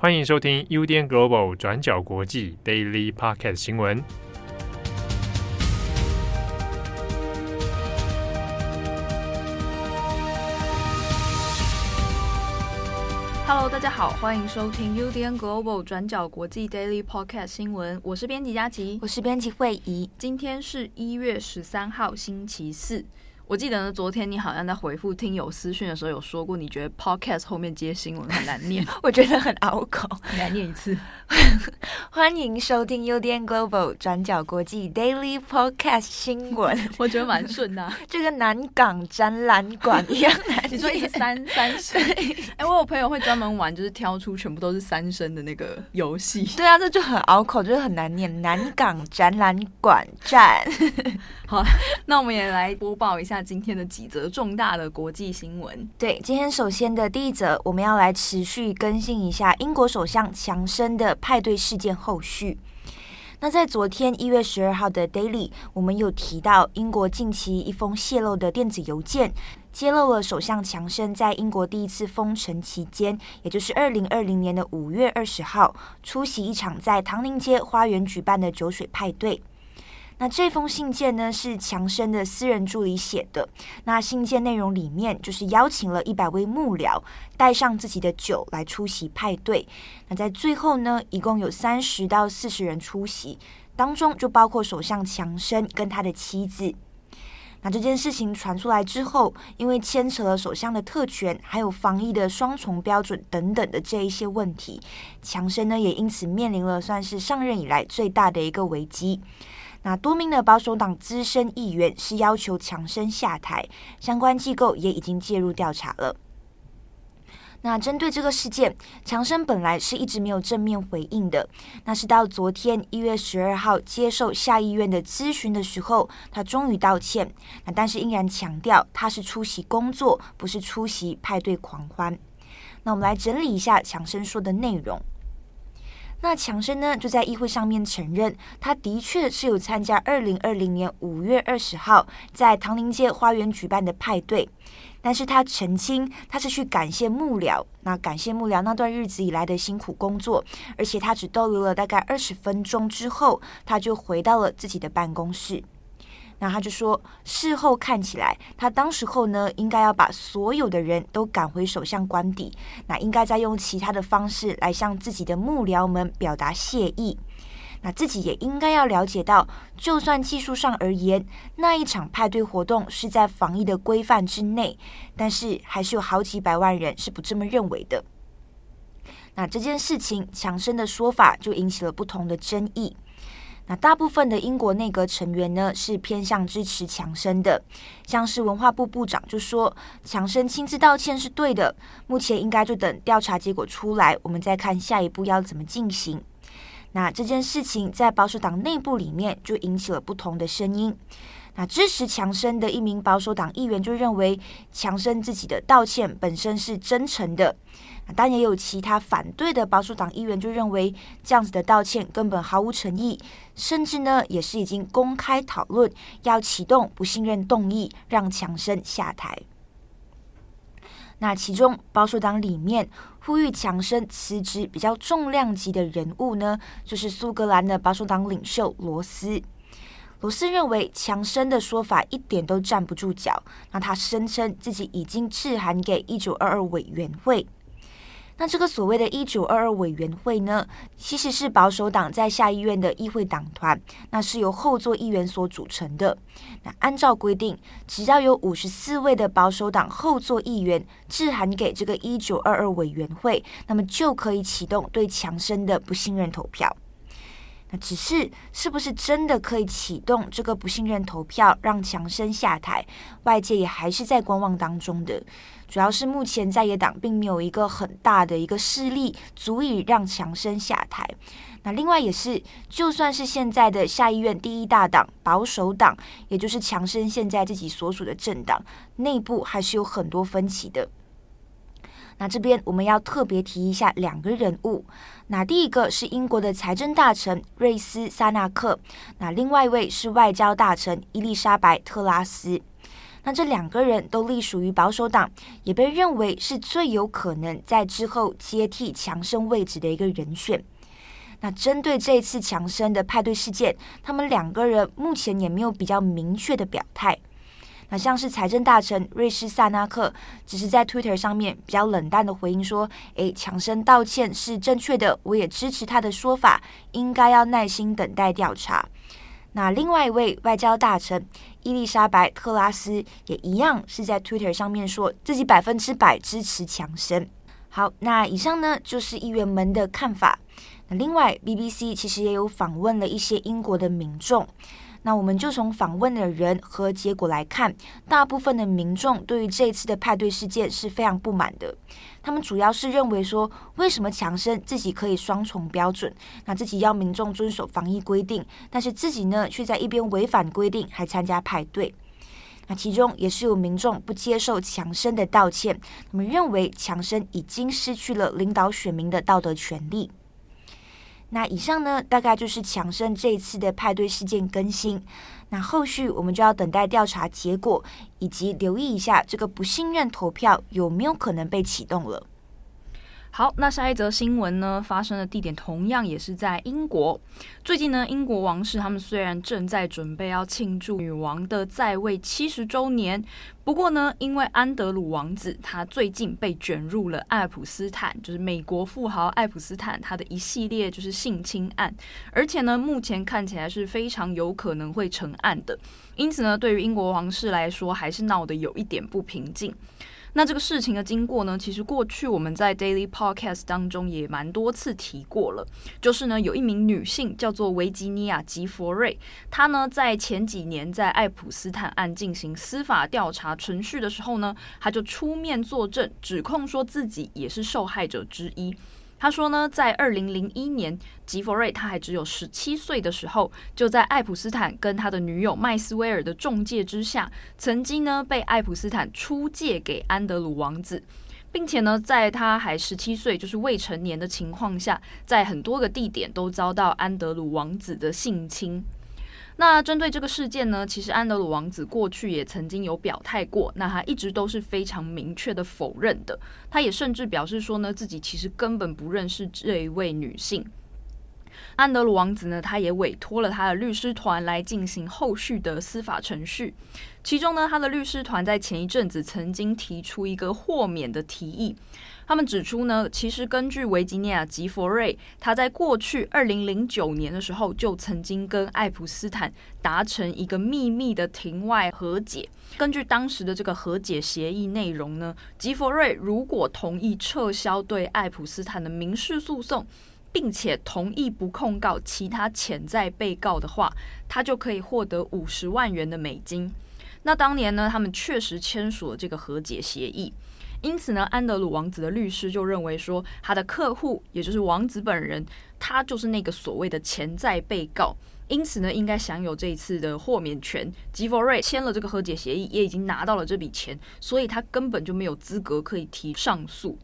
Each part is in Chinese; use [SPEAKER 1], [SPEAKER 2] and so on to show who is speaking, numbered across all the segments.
[SPEAKER 1] 欢迎收听 UDN Global 转角国际 Daily Pocket 新闻。
[SPEAKER 2] Hello，大家好，欢迎收听 UDN Global 转角国际 Daily Podcast 新闻。我是编辑佳琪，
[SPEAKER 3] 我是编辑惠仪。
[SPEAKER 2] 今天是一月十三号，星期四。我记得呢，昨天你好像在回复听友私讯的时候有说过，你觉得 podcast 后面接新闻很难念，
[SPEAKER 3] 我觉得很拗口，
[SPEAKER 2] 你来念一次。
[SPEAKER 3] 欢迎收听 UDN Global 转角国际 Daily Podcast 新闻，
[SPEAKER 2] 我觉得蛮顺的，
[SPEAKER 3] 就跟南港展览馆一样难。
[SPEAKER 2] 你说一直三三声，哎，我有朋友会专门玩，就是挑出全部都是三声的那个游戏。
[SPEAKER 3] 对啊，这就很拗口，就是很难念。南港展览馆站。
[SPEAKER 2] 好，那我们也来播报一下今天的几则重大的国际新闻。
[SPEAKER 3] 对，今天首先的第一则，我们要来持续更新一下英国首相强生的派对事件后续。那在昨天一月十二号的 Daily，我们有提到英国近期一封泄露的电子邮件，揭露了首相强生在英国第一次封城期间，也就是二零二零年的五月二十号，出席一场在唐宁街花园举办的酒水派对。那这封信件呢，是强生的私人助理写的。那信件内容里面就是邀请了一百位幕僚带上自己的酒来出席派对。那在最后呢，一共有三十到四十人出席，当中就包括首相强生跟他的妻子。那这件事情传出来之后，因为牵扯了首相的特权，还有防疫的双重标准等等的这一些问题，强生呢也因此面临了算是上任以来最大的一个危机。那多名的保守党资深议员是要求强生下台，相关机构也已经介入调查了。那针对这个事件，强生本来是一直没有正面回应的。那是到昨天一月十二号接受下议院的咨询的时候，他终于道歉。那但是依然强调他是出席工作，不是出席派对狂欢。那我们来整理一下强生说的内容。那强生呢，就在议会上面承认，他的确是有参加二零二零年五月二十号在唐宁街花园举办的派对，但是他澄清他是去感谢幕僚，那感谢幕僚那段日子以来的辛苦工作，而且他只逗留了大概二十分钟之后，他就回到了自己的办公室。那他就说，事后看起来，他当时候呢，应该要把所有的人都赶回首相官邸，那应该再用其他的方式来向自己的幕僚们表达谢意。那自己也应该要了解到，就算技术上而言，那一场派对活动是在防疫的规范之内，但是还是有好几百万人是不这么认为的。那这件事情，强生的说法就引起了不同的争议。那大部分的英国内阁成员呢，是偏向支持强生的，像是文化部部长就说，强生亲自道歉是对的，目前应该就等调查结果出来，我们再看下一步要怎么进行。那这件事情在保守党内部里面就引起了不同的声音。那支持强生的一名保守党议员就认为，强生自己的道歉本身是真诚的。但也有其他反对的保守党议员就认为，这样子的道歉根本毫无诚意，甚至呢也是已经公开讨论要启动不信任动议，让强生下台。那其中保守党里面呼吁强生辞职比较重量级的人物呢，就是苏格兰的保守党领袖罗斯。罗斯认为强生的说法一点都站不住脚。那他声称自己已经致函给一九二二委员会。那这个所谓的一九二二委员会呢，其实是保守党在下议院的议会党团，那是由后座议员所组成的。那按照规定，只要有五十四位的保守党后座议员致函给这个一九二二委员会，那么就可以启动对强生的不信任投票。那只是是不是真的可以启动这个不信任投票，让强生下台？外界也还是在观望当中的。主要是目前在野党并没有一个很大的一个势力，足以让强生下台。那另外也是，就算是现在的下议院第一大党保守党，也就是强生现在自己所属的政党，内部还是有很多分歧的。那这边我们要特别提一下两个人物，那第一个是英国的财政大臣瑞斯·萨纳克，那另外一位是外交大臣伊丽莎白·特拉斯。那这两个人都隶属于保守党，也被认为是最有可能在之后接替强生位置的一个人选。那针对这次强生的派对事件，他们两个人目前也没有比较明确的表态。那像是财政大臣瑞士萨纳克，只是在 Twitter 上面比较冷淡的回应说：“诶，强生道歉是正确的，我也支持他的说法，应该要耐心等待调查。”那另外一位外交大臣伊丽莎白特拉斯也一样是在 Twitter 上面说自己百分之百支持强生。好，那以上呢就是议员们的看法。那另外 BBC 其实也有访问了一些英国的民众。那我们就从访问的人和结果来看，大部分的民众对于这一次的派对事件是非常不满的。他们主要是认为说，为什么强生自己可以双重标准，那自己要民众遵守防疫规定，但是自己呢却在一边违反规定还参加派对。那其中也是有民众不接受强生的道歉，他们认为强生已经失去了领导选民的道德权利。那以上呢，大概就是强生这一次的派对事件更新。那后续我们就要等待调查结果，以及留意一下这个不信任投票有没有可能被启动了。
[SPEAKER 2] 好，那下一则新闻呢，发生的地点同样也是在英国。最近呢，英国王室他们虽然正在准备要庆祝女王的在位七十周年，不过呢，因为安德鲁王子他最近被卷入了爱普斯坦，就是美国富豪爱普斯坦他的一系列就是性侵案，而且呢，目前看起来是非常有可能会成案的，因此呢，对于英国王室来说，还是闹得有一点不平静。那这个事情的经过呢，其实过去我们在 Daily Podcast 当中也蛮多次提过了。就是呢，有一名女性叫做维吉尼亚·吉佛瑞，她呢在前几年在爱普斯坦案进行司法调查程序的时候呢，她就出面作证，指控说自己也是受害者之一。他说呢，在二零零一年，吉佛瑞他还只有十七岁的时候，就在爱普斯坦跟他的女友麦斯威尔的中介之下，曾经呢被爱普斯坦出借给安德鲁王子，并且呢，在他还十七岁，就是未成年的情况下，在很多个地点都遭到安德鲁王子的性侵。那针对这个事件呢，其实安德鲁王子过去也曾经有表态过，那他一直都是非常明确的否认的。他也甚至表示说呢，自己其实根本不认识这一位女性。安德鲁王子呢，他也委托了他的律师团来进行后续的司法程序。其中呢，他的律师团在前一阵子曾经提出一个豁免的提议。他们指出呢，其实根据维吉尼亚·吉佛瑞，他在过去二零零九年的时候就曾经跟爱普斯坦达成一个秘密的庭外和解。根据当时的这个和解协议内容呢，吉佛瑞如果同意撤销对爱普斯坦的民事诉讼，并且同意不控告其他潜在被告的话，他就可以获得五十万元的美金。那当年呢，他们确实签署了这个和解协议。因此呢，安德鲁王子的律师就认为说，他的客户也就是王子本人，他就是那个所谓的潜在被告，因此呢，应该享有这一次的豁免权。吉佛瑞签了这个和解协议，也已经拿到了这笔钱，所以他根本就没有资格可以提上诉。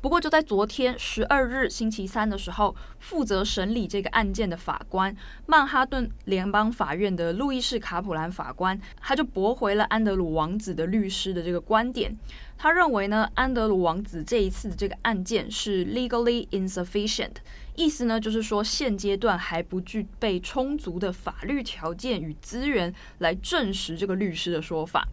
[SPEAKER 2] 不过，就在昨天十二日星期三的时候，负责审理这个案件的法官，曼哈顿联邦法院的路易士·卡普兰法官，他就驳回了安德鲁王子的律师的这个观点。他认为呢，安德鲁王子这一次的这个案件是 legally insufficient，意思呢就是说现阶段还不具备充足的法律条件与资源来证实这个律师的说法。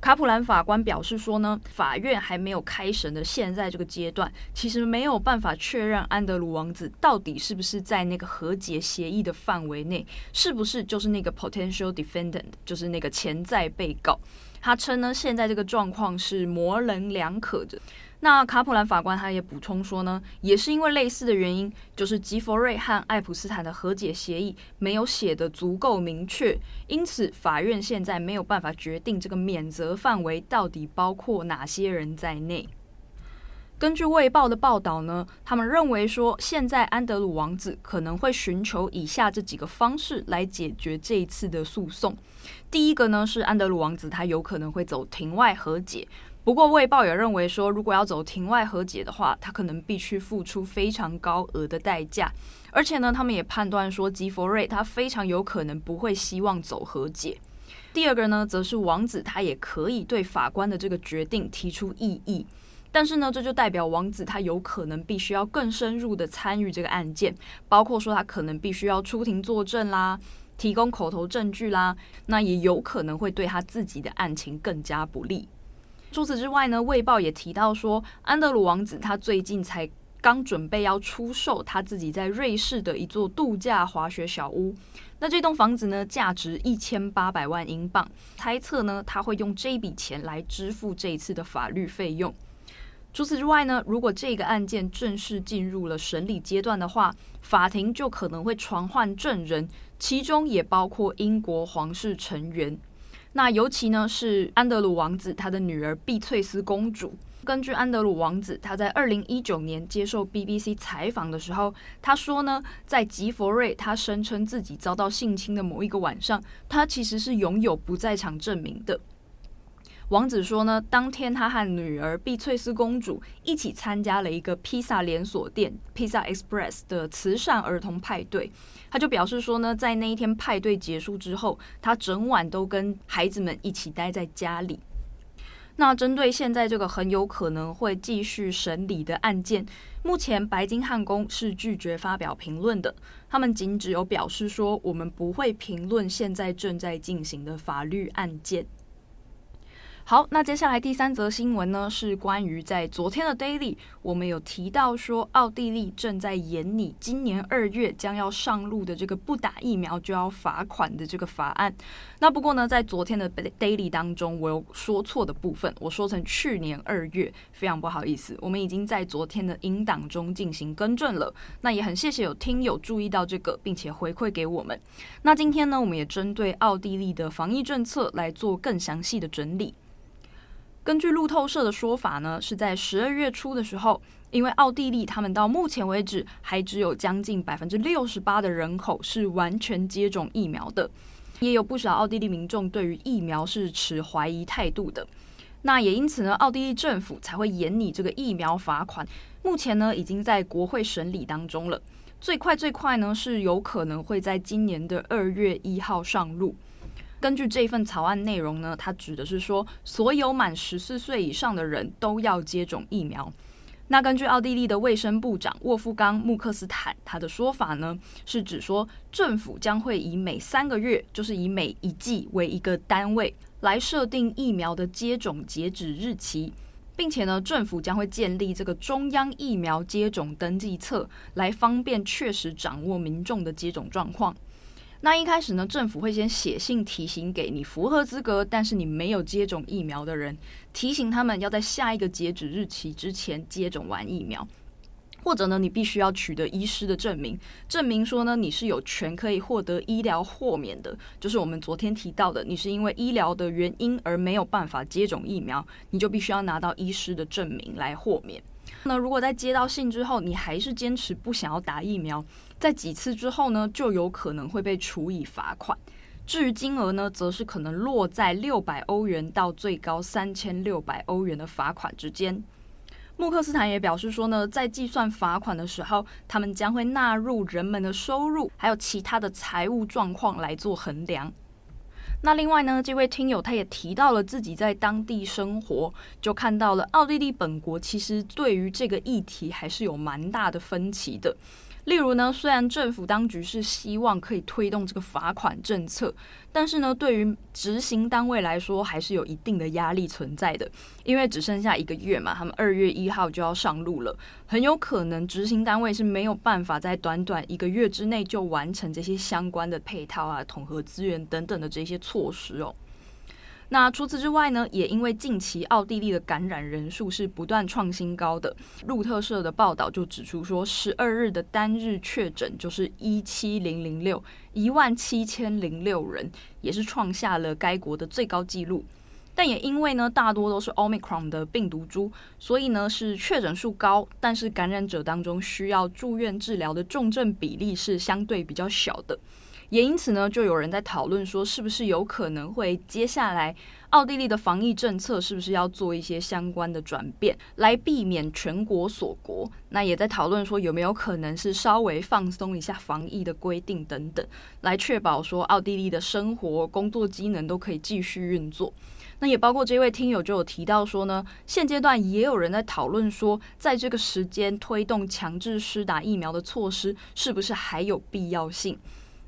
[SPEAKER 2] 卡普兰法官表示说呢，法院还没有开审的现在这个阶段，其实没有办法确认安德鲁王子到底是不是在那个和解协议的范围内，是不是就是那个 potential defendant，就是那个潜在被告。他称呢，现在这个状况是模棱两可的。那卡普兰法官他也补充说呢，也是因为类似的原因，就是吉佛瑞和爱普斯坦的和解协议没有写得足够明确，因此法院现在没有办法决定这个免责范围到底包括哪些人在内。根据《卫报》的报道呢，他们认为说，现在安德鲁王子可能会寻求以下这几个方式来解决这一次的诉讼。第一个呢，是安德鲁王子他有可能会走庭外和解。不过，《卫报》也认为说，如果要走庭外和解的话，他可能必须付出非常高额的代价。而且呢，他们也判断说，吉佛瑞他非常有可能不会希望走和解。第二个呢，则是王子他也可以对法官的这个决定提出异议，但是呢，这就代表王子他有可能必须要更深入的参与这个案件，包括说他可能必须要出庭作证啦，提供口头证据啦，那也有可能会对他自己的案情更加不利。除此之外呢，《卫报》也提到说，安德鲁王子他最近才刚准备要出售他自己在瑞士的一座度假滑雪小屋。那这栋房子呢，价值一千八百万英镑，猜测呢，他会用这笔钱来支付这一次的法律费用。除此之外呢，如果这个案件正式进入了审理阶段的话，法庭就可能会传唤证人，其中也包括英国皇室成员。那尤其呢是安德鲁王子他的女儿碧翠丝公主。根据安德鲁王子他在二零一九年接受 BBC 采访的时候，他说呢，在吉佛瑞他声称自己遭到性侵的某一个晚上，他其实是拥有不在场证明的。王子说呢，当天他和女儿碧翠丝公主一起参加了一个披萨连锁店 Pizza Express 的慈善儿童派对。他就表示说呢，在那一天派对结束之后，他整晚都跟孩子们一起待在家里。那针对现在这个很有可能会继续审理的案件，目前白金汉宫是拒绝发表评论的。他们仅只有表示说，我们不会评论现在正在进行的法律案件。好，那接下来第三则新闻呢，是关于在昨天的 Daily，我们有提到说，奥地利正在研拟今年二月将要上路的这个不打疫苗就要罚款的这个法案。那不过呢，在昨天的 Daily 当中，我有说错的部分，我说成去年二月，非常不好意思。我们已经在昨天的音档中进行更正了。那也很谢谢有听友注意到这个，并且回馈给我们。那今天呢，我们也针对奥地利的防疫政策来做更详细的整理。根据路透社的说法呢，是在十二月初的时候，因为奥地利他们到目前为止还只有将近百分之六十八的人口是完全接种疫苗的，也有不少奥地利民众对于疫苗是持怀疑态度的。那也因此呢，奥地利政府才会严拟这个疫苗罚款，目前呢已经在国会审理当中了，最快最快呢是有可能会在今年的二月一号上路。根据这份草案内容呢，它指的是说，所有满十四岁以上的人都要接种疫苗。那根据奥地利的卫生部长沃夫冈·穆克斯坦他的说法呢，是指说政府将会以每三个月，就是以每一季为一个单位来设定疫苗的接种截止日期，并且呢，政府将会建立这个中央疫苗接种登记册，来方便确实掌握民众的接种状况。那一开始呢，政府会先写信提醒给你符合资格，但是你没有接种疫苗的人，提醒他们要在下一个截止日期之前接种完疫苗，或者呢，你必须要取得医师的证明，证明说呢，你是有权可以获得医疗豁免的，就是我们昨天提到的，你是因为医疗的原因而没有办法接种疫苗，你就必须要拿到医师的证明来豁免。那如果在接到信之后，你还是坚持不想要打疫苗，在几次之后呢，就有可能会被处以罚款。至于金额呢，则是可能落在六百欧元到最高三千六百欧元的罚款之间。穆克斯坦也表示说呢，在计算罚款的时候，他们将会纳入人们的收入还有其他的财务状况来做衡量。那另外呢，这位听友他也提到了自己在当地生活，就看到了奥地利本国其实对于这个议题还是有蛮大的分歧的。例如呢，虽然政府当局是希望可以推动这个罚款政策，但是呢，对于执行单位来说，还是有一定的压力存在的。因为只剩下一个月嘛，他们二月一号就要上路了，很有可能执行单位是没有办法在短短一个月之内就完成这些相关的配套啊、统合资源等等的这些措施哦。那除此之外呢，也因为近期奥地利的感染人数是不断创新高的，路透社的报道就指出说，十二日的单日确诊就是一七零零六一万七千零六人，也是创下了该国的最高纪录。但也因为呢，大多都是 Omicron 的病毒株，所以呢是确诊数高，但是感染者当中需要住院治疗的重症比例是相对比较小的。也因此呢，就有人在讨论说，是不是有可能会接下来奥地利的防疫政策是不是要做一些相关的转变，来避免全国锁国？那也在讨论说，有没有可能是稍微放松一下防疫的规定等等，来确保说奥地利的生活、工作机能都可以继续运作。那也包括这位听友就有提到说呢，现阶段也有人在讨论说，在这个时间推动强制施打疫苗的措施，是不是还有必要性？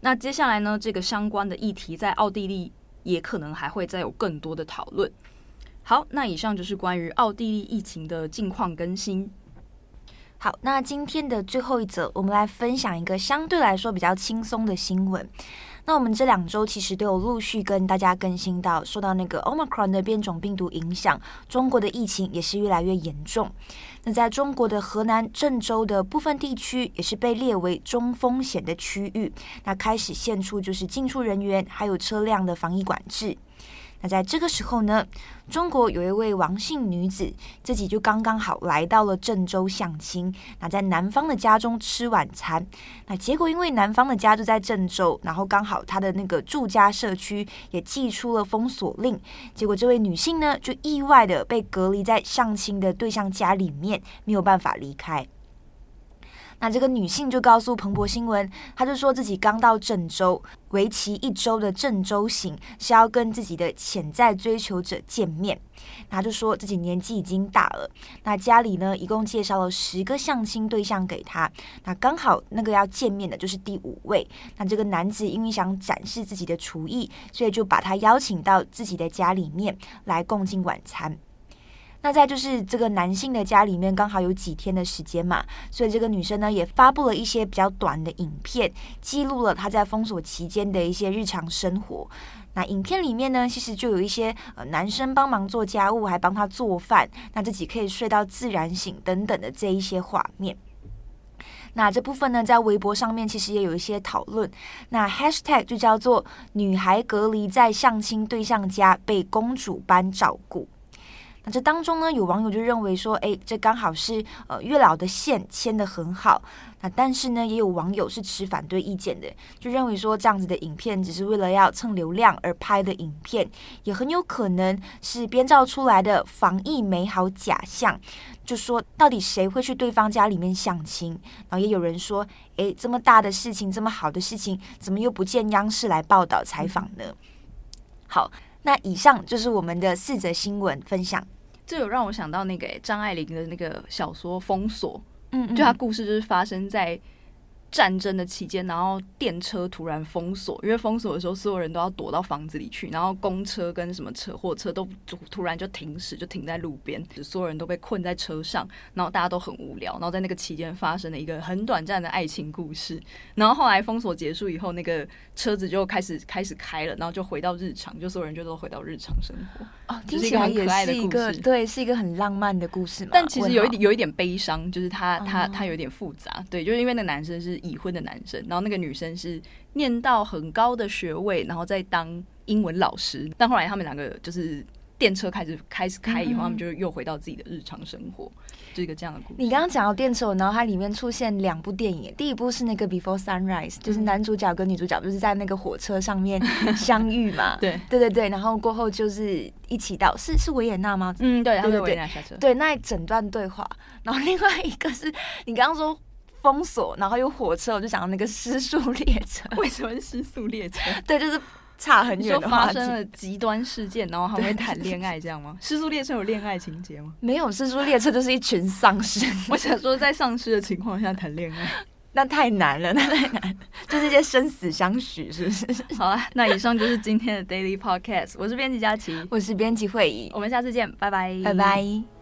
[SPEAKER 2] 那接下来呢，这个相关的议题在奥地利也可能还会再有更多的讨论。好，那以上就是关于奥地利疫情的近况更新。
[SPEAKER 3] 好，那今天的最后一则，我们来分享一个相对来说比较轻松的新闻。那我们这两周其实都有陆续跟大家更新到，受到那个 Omicron 的变种病毒影响，中国的疫情也是越来越严重。那在中国的河南郑州的部分地区，也是被列为中风险的区域，那开始现出就是进出人员还有车辆的防疫管制。那在这个时候呢，中国有一位王姓女子，自己就刚刚好来到了郑州相亲，那在男方的家中吃晚餐。那结果因为男方的家就在郑州，然后刚好他的那个住家社区也寄出了封锁令，结果这位女性呢就意外的被隔离在相亲的对象家里面，没有办法离开。那这个女性就告诉彭博新闻，她就说自己刚到郑州，为期一周的郑州行是要跟自己的潜在追求者见面。她就说自己年纪已经大了，那家里呢一共介绍了十个相亲对象给她，那刚好那个要见面的就是第五位。那这个男子因为想展示自己的厨艺，所以就把他邀请到自己的家里面来共进晚餐。那在就是这个男性的家里面，刚好有几天的时间嘛，所以这个女生呢也发布了一些比较短的影片，记录了她在封锁期间的一些日常生活。那影片里面呢，其实就有一些呃男生帮忙做家务，还帮她做饭，那自己可以睡到自然醒等等的这一些画面。那这部分呢，在微博上面其实也有一些讨论。那 hashtag 就叫做“女孩隔离在相亲对象家，被公主般照顾”。那这当中呢，有网友就认为说，哎，这刚好是呃月老的线牵得很好。那但是呢，也有网友是持反对意见的，就认为说这样子的影片只是为了要蹭流量而拍的影片，也很有可能是编造出来的防疫美好假象。就说到底谁会去对方家里面相亲？然后也有人说，哎，这么大的事情，这么好的事情，怎么又不见央视来报道采访呢？嗯、好。那以上就是我们的四则新闻分享。
[SPEAKER 2] 这有让我想到那个张爱玲的那个小说《封锁》，
[SPEAKER 3] 嗯，嗯，
[SPEAKER 2] 就她故事就是发生在。战争的期间，然后电车突然封锁，因为封锁的时候，所有人都要躲到房子里去，然后公车跟什么车货车都突然就停驶，就停在路边，所有人都被困在车上，然后大家都很无聊，然后在那个期间发生了一个很短暂的爱情故事，然后后来封锁结束以后，那个车子就开始开始开了，然后就回到日常，就所有人就都回到日常生活。
[SPEAKER 3] 哦，听起来也是一个对，是一个很浪漫的故事嘛，
[SPEAKER 2] 但其实有一点有一点悲伤，就是他他他有点复杂，对，就是因为那个男生是。已婚的男生，然后那个女生是念到很高的学位，然后再当英文老师。但后来他们两个就是电车开始开始开以后，嗯、他们就又回到自己的日常生活，就一个这样的故事。
[SPEAKER 3] 你刚刚讲到电车，然后它里面出现两部电影，第一部是那个 Before Sunrise，就是男主角跟女主角就是在那个火车上面相遇嘛。对对对对，然后过后就是一起到是是维也纳吗？
[SPEAKER 2] 嗯，对，对对对，
[SPEAKER 3] 对那一整段对话。然后另外一个是你刚刚说。封锁，然后有火车，我就想到那个失速列车。
[SPEAKER 2] 为什么是失速列车？
[SPEAKER 3] 对，就是差很远的。
[SPEAKER 2] 发生了极端事件，然后还会谈恋爱，这样吗？失速列车有恋爱情节吗？
[SPEAKER 3] 没有，失速列车就是一群丧尸。
[SPEAKER 2] 我想说，在丧尸的情况下谈恋爱，
[SPEAKER 3] 那太难了，那太难，就是一些生死相许，是不是？
[SPEAKER 2] 好了，那以上就是今天的 Daily Podcast。我是编辑佳琪，
[SPEAKER 3] 我是编辑慧仪，
[SPEAKER 2] 我们下次见，拜拜，
[SPEAKER 3] 拜拜。